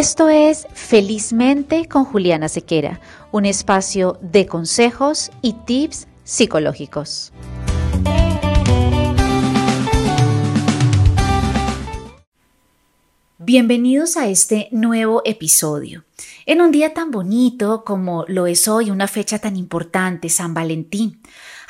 Esto es Felizmente con Juliana Sequera, un espacio de consejos y tips psicológicos. Bienvenidos a este nuevo episodio. En un día tan bonito como lo es hoy, una fecha tan importante, San Valentín.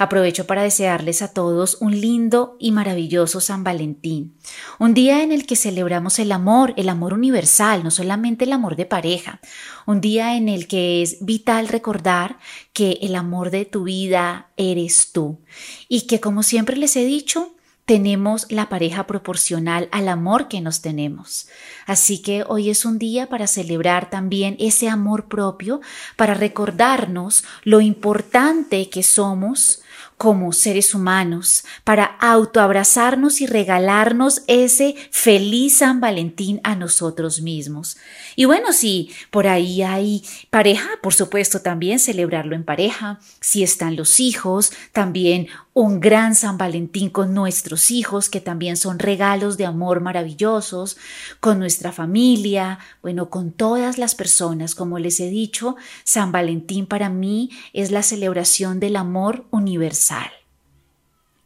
Aprovecho para desearles a todos un lindo y maravilloso San Valentín, un día en el que celebramos el amor, el amor universal, no solamente el amor de pareja, un día en el que es vital recordar que el amor de tu vida eres tú. Y que como siempre les he dicho, tenemos la pareja proporcional al amor que nos tenemos. Así que hoy es un día para celebrar también ese amor propio, para recordarnos lo importante que somos como seres humanos para autoabrazarnos y regalarnos ese feliz San Valentín a nosotros mismos. Y bueno, si por ahí hay pareja, por supuesto también celebrarlo en pareja. Si están los hijos, también un gran San Valentín con nuestros hijos, que también son regalos de amor maravillosos, con nuestra familia, bueno, con todas las personas. Como les he dicho, San Valentín para mí es la celebración del amor universal.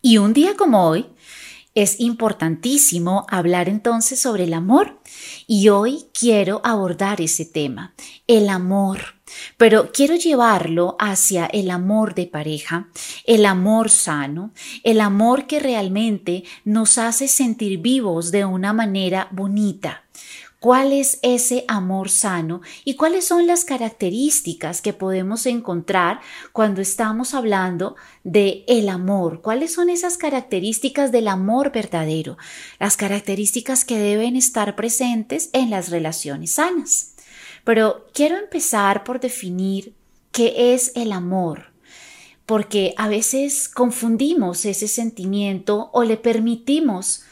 Y un día como hoy, es importantísimo hablar entonces sobre el amor. Y hoy quiero abordar ese tema, el amor, pero quiero llevarlo hacia el amor de pareja, el amor sano, el amor que realmente nos hace sentir vivos de una manera bonita, cuál es ese amor sano y cuáles son las características que podemos encontrar cuando estamos hablando de el amor, cuáles son esas características del amor verdadero, las características que deben estar presentes en las relaciones sanas. Pero quiero empezar por definir qué es el amor porque a veces confundimos ese sentimiento o le permitimos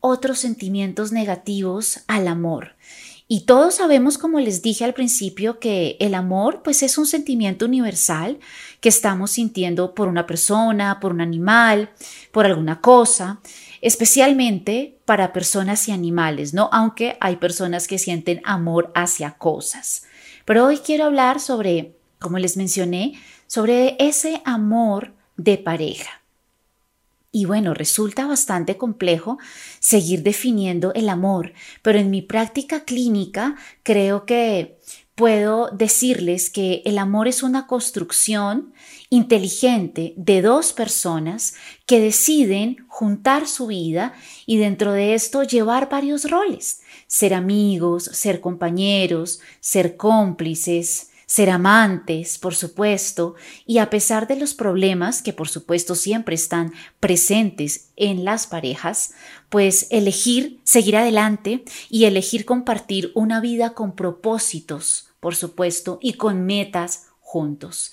otros sentimientos negativos al amor. Y todos sabemos, como les dije al principio, que el amor pues es un sentimiento universal que estamos sintiendo por una persona, por un animal, por alguna cosa, especialmente para personas y animales, ¿no? Aunque hay personas que sienten amor hacia cosas. Pero hoy quiero hablar sobre, como les mencioné, sobre ese amor de pareja. Y bueno, resulta bastante complejo seguir definiendo el amor, pero en mi práctica clínica creo que puedo decirles que el amor es una construcción inteligente de dos personas que deciden juntar su vida y dentro de esto llevar varios roles, ser amigos, ser compañeros, ser cómplices, ser amantes, por supuesto, y a pesar de los problemas que por supuesto siempre están presentes en las parejas, pues elegir seguir adelante y elegir compartir una vida con propósitos, por supuesto, y con metas juntos.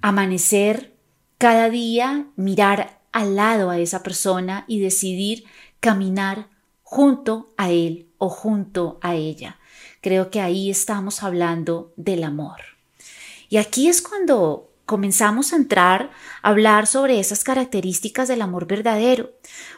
Amanecer cada día, mirar al lado a esa persona y decidir caminar junto a él o junto a ella. Creo que ahí estamos hablando del amor. Y aquí es cuando comenzamos a entrar a hablar sobre esas características del amor verdadero.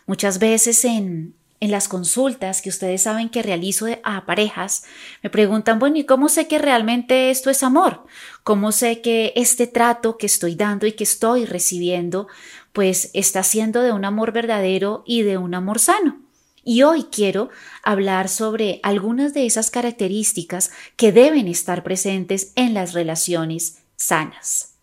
Muchas veces en, en las consultas que ustedes saben que realizo a parejas, me preguntan, bueno, ¿y cómo sé que realmente esto es amor? ¿Cómo sé que este trato que estoy dando y que estoy recibiendo, pues está siendo de un amor verdadero y de un amor sano? Y hoy quiero hablar sobre algunas de esas características que deben estar presentes en las relaciones sanas.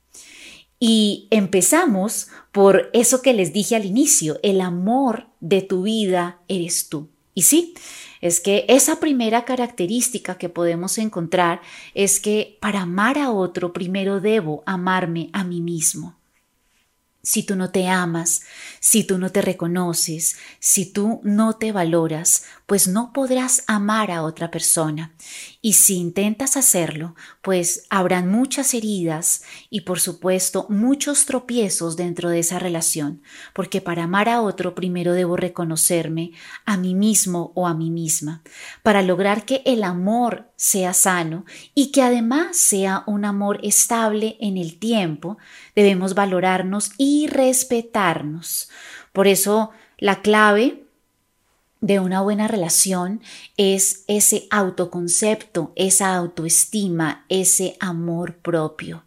Y empezamos por eso que les dije al inicio, el amor de tu vida eres tú. Y sí, es que esa primera característica que podemos encontrar es que para amar a otro primero debo amarme a mí mismo si tú no te amas, si tú no te reconoces, si tú no te valoras, pues no podrás amar a otra persona. Y si intentas hacerlo, pues habrán muchas heridas y por supuesto muchos tropiezos dentro de esa relación, porque para amar a otro primero debo reconocerme a mí mismo o a mí misma, para lograr que el amor sea sano y que además sea un amor estable en el tiempo, debemos valorarnos y respetarnos. Por eso la clave de una buena relación es ese autoconcepto, esa autoestima, ese amor propio.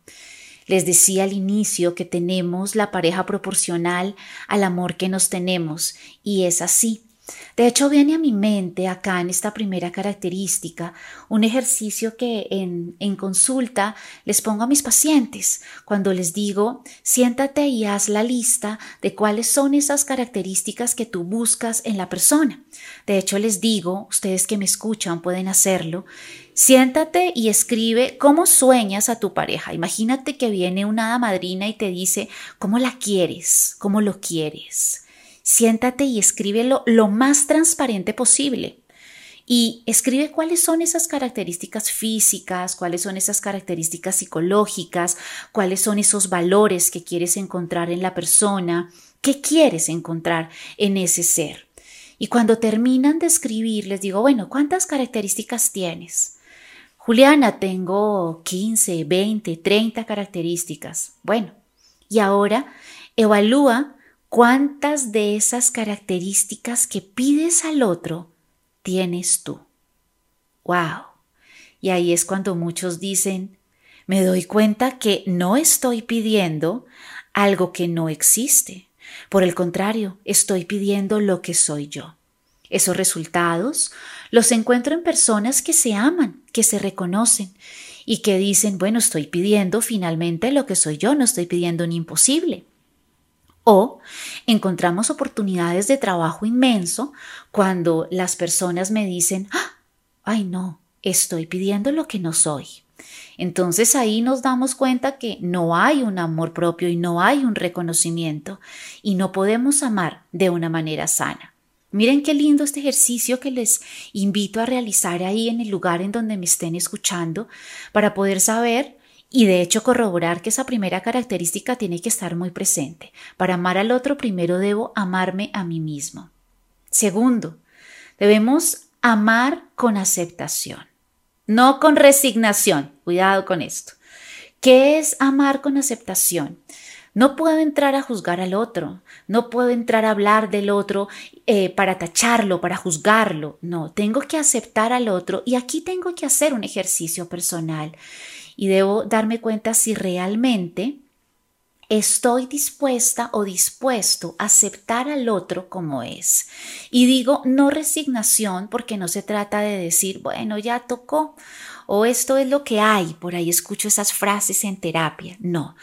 Les decía al inicio que tenemos la pareja proporcional al amor que nos tenemos y es así. De hecho, viene a mi mente acá en esta primera característica un ejercicio que en, en, consulta les pongo a mis pacientes cuando les digo, siéntate y haz la lista de cuáles son esas características que tú buscas en la persona. De hecho, les digo, ustedes que me escuchan pueden hacerlo, siéntate y escribe cómo sueñas a tu pareja. Imagínate que viene una hada y te dice cómo la quieres, cómo lo quieres siéntate y escríbelo lo más transparente posible. Y escribe cuáles son esas características físicas, cuáles son esas características psicológicas, cuáles son esos valores que quieres encontrar en la persona, qué quieres encontrar en ese ser. Y cuando terminan de escribir, les digo, bueno, ¿cuántas características tienes? Juliana, tengo 15, 20, 30 características. Bueno, y ahora evalúa ¿Cuántas de esas características que pides al otro tienes tú? ¡Wow! Y ahí es cuando muchos dicen, me doy cuenta que no estoy pidiendo algo que no existe. Por el contrario, estoy pidiendo lo que soy yo. Esos resultados los encuentro en personas que se aman, que se reconocen y que dicen, bueno, estoy pidiendo finalmente lo que soy yo, no estoy pidiendo un imposible. O encontramos oportunidades de trabajo inmenso cuando las personas me dicen, ¡Ah! ay no, estoy pidiendo lo que no soy. Entonces ahí nos damos cuenta que no hay un amor propio y no hay un reconocimiento y no podemos amar de una manera sana. Miren qué lindo este ejercicio que les invito a realizar ahí en el lugar en donde me estén escuchando para poder saber y de hecho corroborar que esa primera característica tiene que estar muy presente. Para amar al otro primero debo amarme a mí mismo. Segundo, debemos amar con aceptación, no con resignación. Cuidado con esto. ¿Qué es amar con aceptación? No puedo entrar a juzgar al otro, no puedo entrar a hablar del otro eh, para tacharlo, para juzgarlo. No, tengo que aceptar al otro y aquí tengo que hacer un ejercicio personal y debo darme cuenta si realmente estoy dispuesta o dispuesto a aceptar al otro como es. Y digo no resignación porque no se trata de decir, bueno, ya tocó o esto es lo que hay, por ahí escucho esas frases en terapia. No,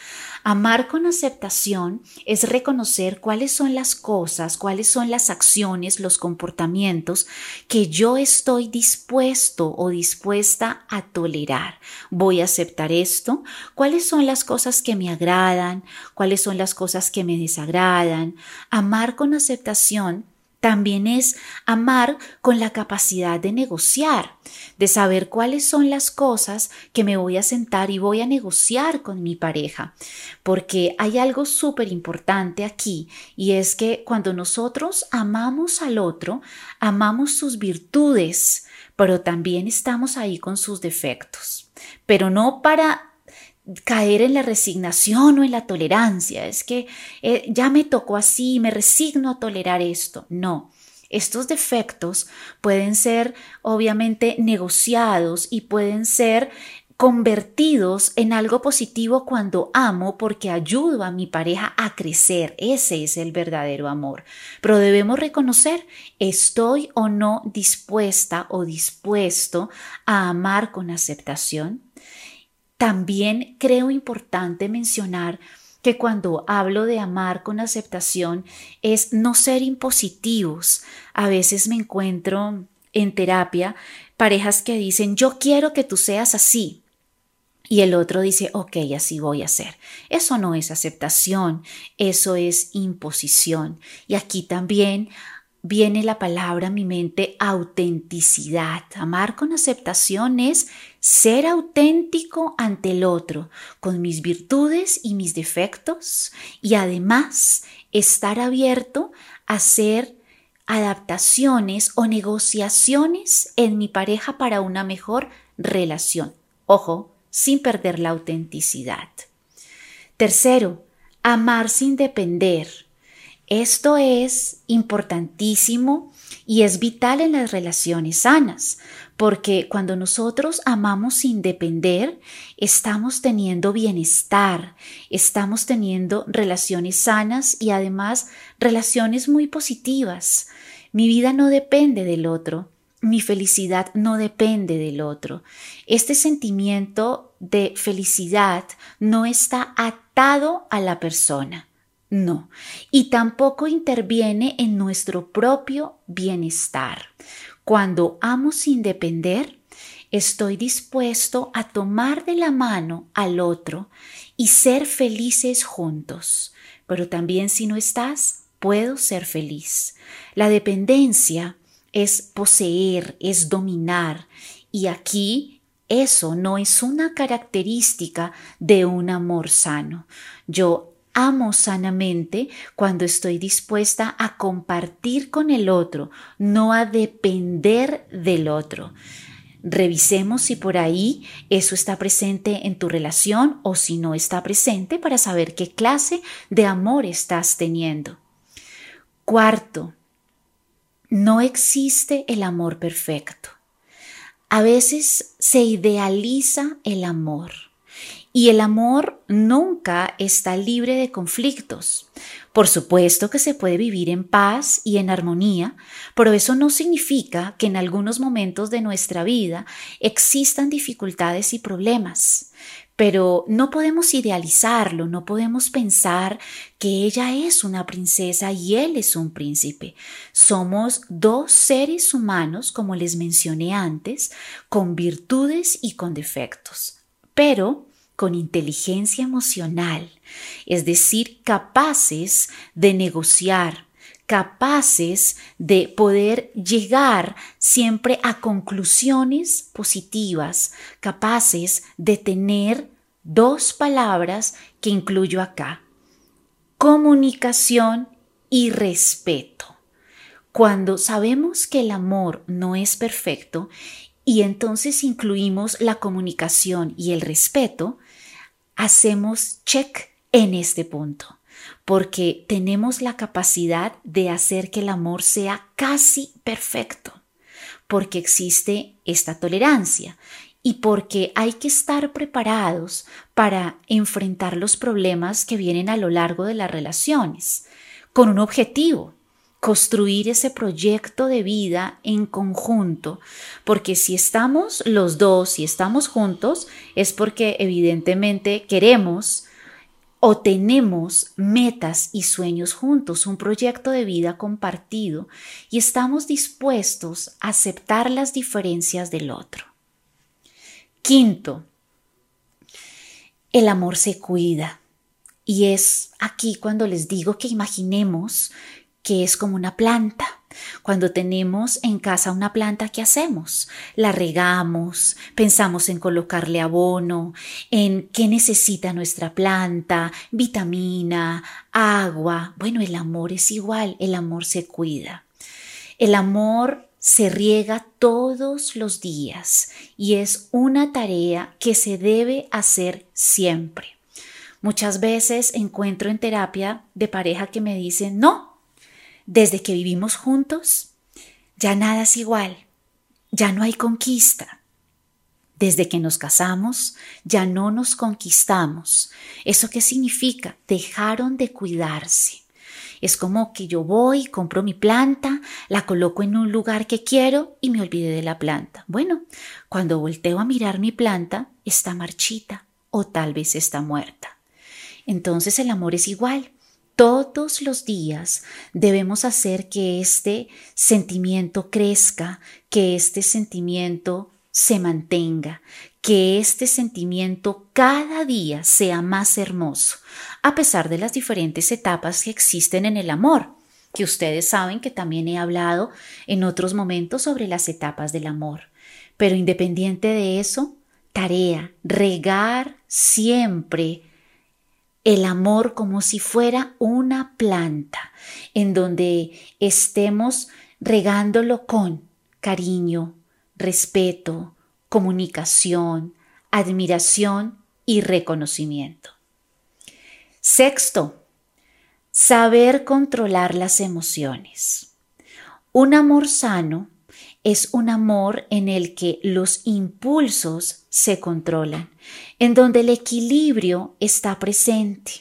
amar con aceptación es reconocer cuáles son las cosas, cuáles son las acciones, los comportamientos que yo estoy dispuesto o dispuesta a tolerar. Voy a aceptar esto, cuáles son las cosas que me agradan, cuáles son las cosas que me desagradan. Amar con aceptación también es amar con la capacidad de negociar, de saber cuáles son las cosas que me voy a sentar y voy a negociar con mi pareja. Porque hay algo súper importante aquí y es que cuando nosotros amamos al otro, amamos sus virtudes, pero también estamos ahí con sus defectos. Pero no para caer en la resignación o en la tolerancia. Es que eh, ya me tocó así, me resigno a tolerar esto. No. Estos defectos pueden ser obviamente negociados y pueden ser convertidos en algo positivo cuando amo porque ayudo a mi pareja a crecer. Ese es el verdadero amor. Pero debemos reconocer, ¿estoy o no dispuesta o dispuesto a amar con aceptación? También creo importante mencionar que cuando hablo de amar con aceptación es no ser impositivos. A veces me encuentro en terapia parejas que dicen yo quiero que tú seas así. Y el otro dice, ok, así voy a ser. Eso no es aceptación, eso es imposición. Y aquí también viene la palabra a mi mente autenticidad. Amar con aceptación es ser auténtico ante el otro, con mis virtudes y mis defectos, y además estar abierto a hacer adaptaciones o negociaciones en mi pareja para una mejor relación. Ojo, sin perder la autenticidad. Tercero, amar sin depender Esto es importantísimo y es vital en las relaciones sanas, porque cuando nosotros amamos sin depender, estamos teniendo bienestar, estamos teniendo relaciones sanas y además relaciones muy positivas. Mi vida no depende del otro, mi felicidad no depende del otro. Este sentimiento de felicidad no está atado a la persona. No, y tampoco interviene en nuestro propio bienestar. Cuando amo sin depender, estoy dispuesto a tomar de la mano al otro y ser felices juntos. Pero también si no estás, puedo ser feliz. La dependencia es poseer, es dominar. Y aquí eso no es una característica de un amor sano. Yo amo sanamente cuando estoy dispuesta a compartir con el otro, no a depender del otro. Revisemos si por ahí eso está presente en tu relación o si no está presente para saber qué clase de amor estás teniendo. Cuarto, no existe el amor perfecto. A veces se idealiza el amor y el amor nunca está libre de conflictos. Por supuesto que se puede vivir en paz y en armonía, pero eso no significa que en algunos momentos de nuestra vida existan dificultades y problemas. Pero no podemos idealizarlo, no podemos pensar que ella es una princesa y él es un príncipe. Somos dos seres humanos, como les mencioné antes, con virtudes y con defectos. Pero con inteligencia emocional, es decir, capaces de negociar, capaces de poder llegar siempre a conclusiones positivas, capaces de tener dos palabras que incluyo acá, comunicación y respeto. Cuando sabemos que el amor no es perfecto y entonces incluimos la comunicación y el respeto, hacemos check en este punto, porque tenemos la capacidad de hacer que el amor sea casi perfecto, porque existe esta tolerancia y porque hay que estar preparados para enfrentar los problemas que vienen a lo largo de las relaciones, con un objetivo, construir ese proyecto de vida en conjunto, porque si estamos los dos, si estamos juntos, es porque evidentemente queremos o tenemos metas y sueños juntos, un proyecto de vida compartido y estamos dispuestos a aceptar las diferencias del otro. Quinto, el amor se cuida. Y es aquí cuando les digo que imaginemos que es como una planta. Cuando tenemos en casa una planta, ¿qué hacemos? La regamos, pensamos en colocarle abono, en qué necesita nuestra planta, vitamina, agua. Bueno, el amor es igual, el amor se cuida. El amor se riega todos los días y es una tarea que se debe hacer siempre. Muchas veces encuentro en terapia de pareja que me dicen, no, desde que vivimos juntos, ya nada es igual, ya no hay conquista. Desde que nos casamos, ya no nos conquistamos. ¿Eso qué significa? Dejaron de cuidarse. Es como que yo voy, compro mi planta, la coloco en un lugar que quiero y me olvidé de la planta. Bueno, cuando volteo a mirar mi planta, está marchita o tal vez está muerta. Entonces el amor es igual todos los días debemos hacer que este sentimiento crezca, que este sentimiento se mantenga, que este sentimiento cada día sea más hermoso, a pesar de las diferentes etapas que existen en el amor, que ustedes saben que también he hablado en otros momentos sobre las etapas del amor. Pero independiente de eso, tarea, regar siempre el amor como si fuera una planta, en donde estemos regándolo con cariño, respeto, comunicación, admiración y reconocimiento. Sexto, Saber controlar las emociones. Un amor sano es un amor en el que los impulsos se controlan, en donde el equilibrio está presente,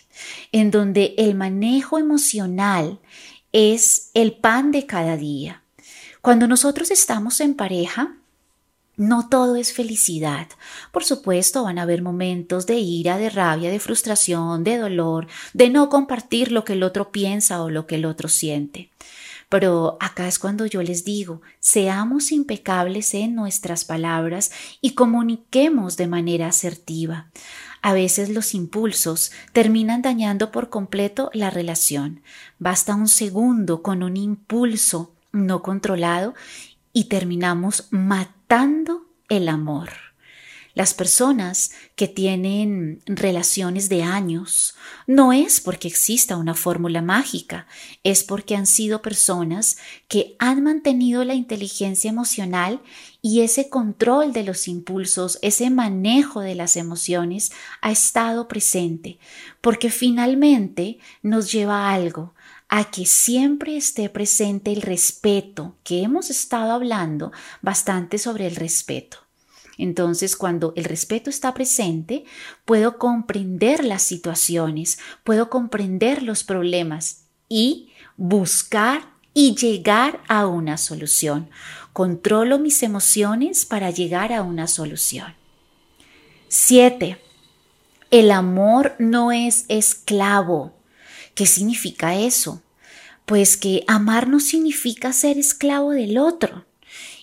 en donde el manejo emocional es el pan de cada día. Cuando nosotros estamos en pareja, no todo es felicidad. Por supuesto, van a haber momentos de ira, de rabia, de frustración, de dolor, de no compartir lo que el otro piensa o lo que el otro siente. Pero acá es cuando yo les digo, seamos impecables en nuestras palabras y comuniquemos de manera asertiva. A veces los impulsos terminan dañando por completo la relación. Basta un segundo con un impulso no controlado y terminamos matando el amor. Las personas que tienen relaciones de años no es porque exista una fórmula mágica, es porque han sido personas que han mantenido la inteligencia emocional y ese control de los impulsos, ese manejo de las emociones ha estado presente, porque finalmente nos lleva a algo, a que siempre esté presente el respeto, que hemos estado hablando bastante sobre el respeto. Entonces, cuando el respeto está presente, puedo comprender las situaciones, puedo comprender los problemas y buscar y llegar a una solución. Controlo mis emociones para llegar a una solución. 7. El amor no es esclavo. ¿Qué significa eso? Pues que amar no significa ser esclavo del otro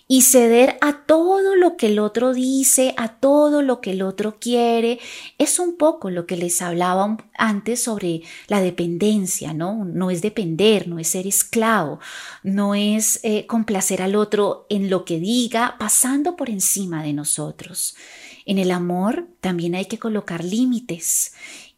y ceder a todo lo que el otro dice, a todo lo que el otro quiere. Es un poco lo que les hablaba antes sobre la dependencia, ¿no? No es depender, no es ser esclavo, no es eh, complacer al otro en lo que diga, pasando por encima de nosotros. En el amor también hay que colocar límites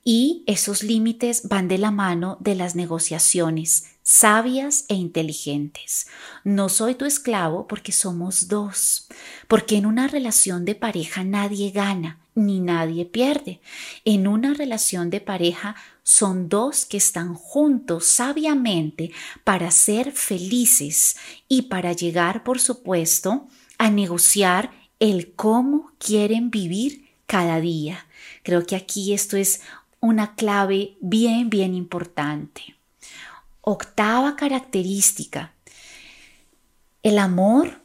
y esos límites van de la mano de las negociaciones sabias e inteligentes. No soy tu esclavo porque somos dos, porque en una relación de pareja nadie gana ni nadie pierde. En una relación de pareja son dos que están juntos sabiamente para ser felices y para llegar, por supuesto, a negociar el cómo quieren vivir cada día. Creo que aquí esto es una clave bien, bien importante. Octava característica. El amor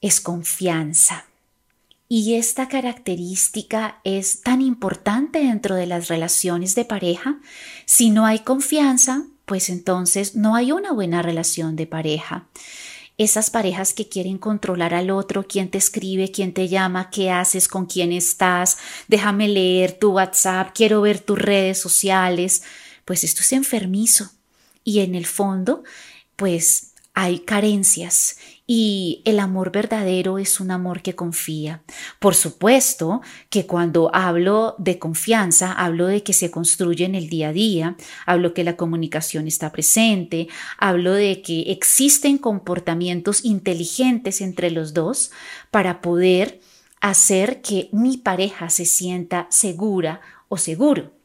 es confianza. Y esta característica es tan importante dentro de las relaciones de pareja. Si no hay confianza, pues entonces no hay una buena relación de pareja. Esas parejas que quieren controlar al otro, quién te escribe, quién te llama, qué haces, con quién estás, déjame leer tu WhatsApp, quiero ver tus redes sociales, pues esto es enfermizo. Y en el fondo, pues hay carencias y el amor verdadero es un amor que confía. Por supuesto que cuando hablo de confianza, hablo de que se construye en el día a día, hablo que la comunicación está presente, hablo de que existen comportamientos inteligentes entre los dos para poder hacer que mi pareja se sienta segura o seguro.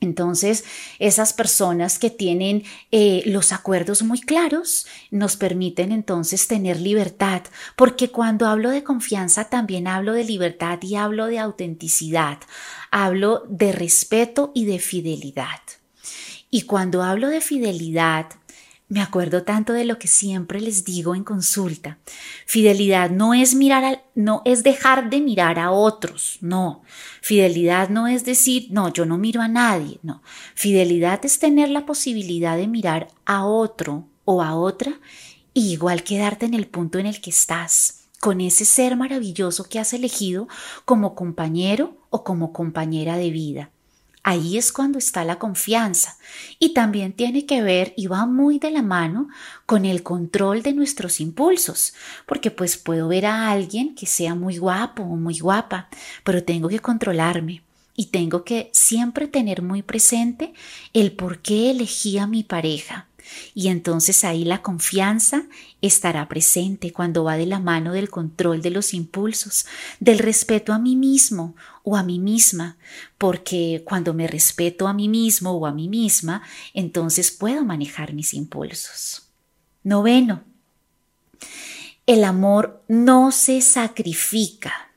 Entonces, esas personas que tienen eh, los acuerdos muy claros nos permiten entonces tener libertad, porque cuando hablo de confianza también hablo de libertad y hablo de autenticidad, hablo de respeto y de fidelidad. Y cuando hablo de fidelidad, me acuerdo tanto de lo que siempre les digo en consulta. Fidelidad no es mirar no es dejar de mirar a otros, no. Fidelidad no es decir, no, yo no miro a nadie, no. Fidelidad es tener la posibilidad de mirar a otro o a otra igual quedarte en el punto en el que estás, con ese ser maravilloso que has elegido como compañero o como compañera de vida. Ahí es cuando está la confianza y también tiene que ver y va muy de la mano con el control de nuestros impulsos, porque pues puedo ver a alguien que sea muy guapo o muy guapa, pero tengo que controlarme y tengo que siempre tener muy presente el por qué elegí a mi pareja. Y entonces ahí la confianza estará presente cuando va de la mano del control de los impulsos, del respeto a mí mismo o a mí misma, porque cuando me respeto a mí mismo o a mí misma, entonces puedo manejar mis impulsos. Noveno, el amor no se sacrifica.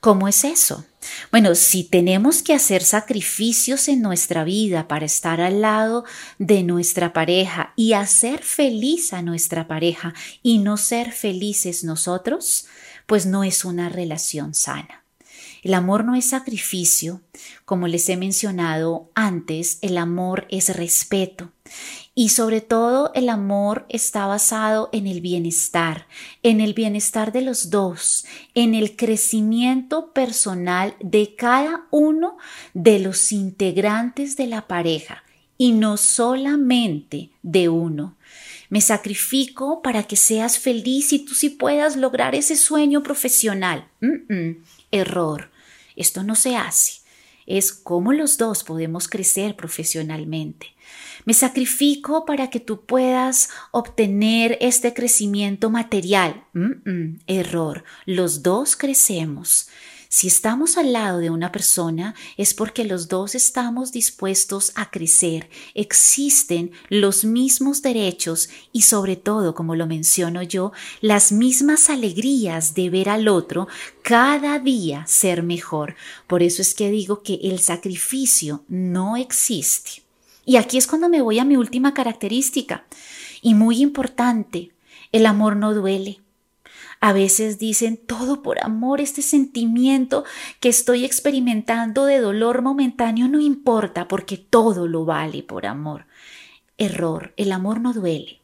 ¿Cómo es eso? Bueno, si tenemos que hacer sacrificios en nuestra vida para estar al lado de nuestra pareja y hacer feliz a nuestra pareja y no ser felices nosotros, pues no es una relación sana. El amor no es sacrificio, como les he mencionado antes, el amor es respeto. Y sobre todo el amor está basado en el bienestar, en el bienestar de los dos, en el crecimiento personal de cada uno de los integrantes de la pareja y no solamente de uno. Me sacrifico para que seas feliz y tú sí puedas lograr ese sueño profesional. error. Esto no se hace. Es cómo los dos podemos crecer profesionalmente. Me sacrifico para que tú puedas obtener este crecimiento material. error. Los dos crecemos. Si estamos al lado de una persona es porque los dos estamos dispuestos a crecer. Existen los mismos derechos y sobre todo, como lo menciono yo, las mismas alegrías de ver al otro cada día ser mejor. Por eso es que digo que el sacrificio no existe. Y aquí es cuando me voy a mi última característica y muy importante, el amor no duele. A veces dicen todo por amor, este sentimiento que estoy experimentando de dolor momentáneo no importa porque todo lo vale por amor. Error, el amor no duele.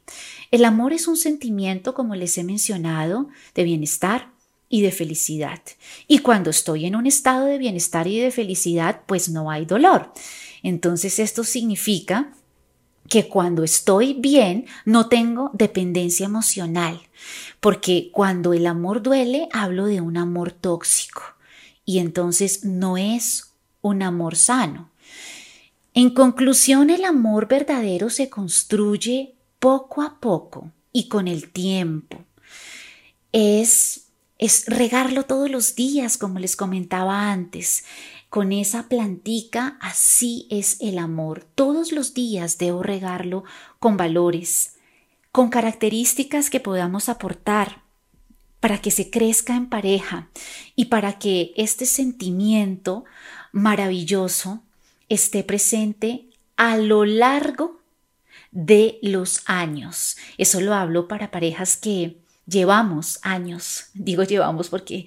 El amor es un sentimiento, como les he mencionado, de bienestar y de felicidad. Y cuando estoy en un estado de bienestar y de felicidad, pues no hay dolor. Entonces esto significa que cuando estoy bien no tengo dependencia emocional, porque cuando el amor duele hablo de un amor tóxico y entonces no es un amor sano. En conclusión, el amor verdadero se construye poco a poco y con el tiempo. Es, es regarlo todos los días, como les comentaba antes con esa plantica, así es el amor. Todos los días debo regarlo con valores, con características que podamos aportar para que se crezca en pareja y para que este sentimiento maravilloso esté presente a lo largo de los años. Eso lo hablo para parejas que llevamos años. Digo llevamos porque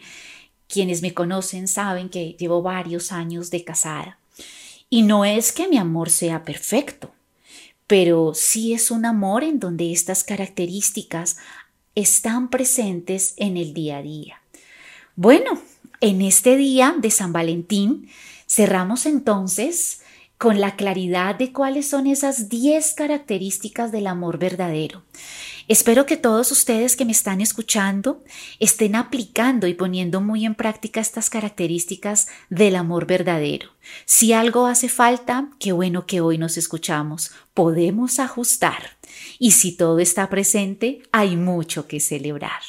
quienes me conocen saben que llevo varios años de casada. Y no es que mi amor sea perfecto, pero sí es un amor en donde estas características están presentes en el día a día. Bueno, en este día de San Valentín cerramos entonces con la claridad de cuáles son esas 10 características del amor verdadero. Espero que todos ustedes que me están escuchando estén aplicando y poniendo muy en práctica estas características del amor verdadero. Si algo hace falta, qué bueno que hoy nos escuchamos. Podemos ajustar. Y si todo está presente, hay mucho que celebrar.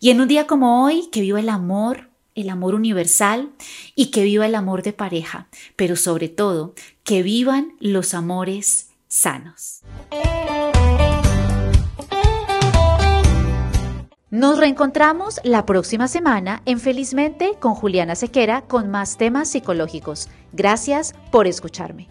Y en un día como hoy, que viva el amor, el amor universal y que viva el amor de pareja, pero sobre todo, que vivan los amores sanos. Nos reencontramos la próxima semana en Felizmente con Juliana Sequera con más temas psicológicos. Gracias por escucharme.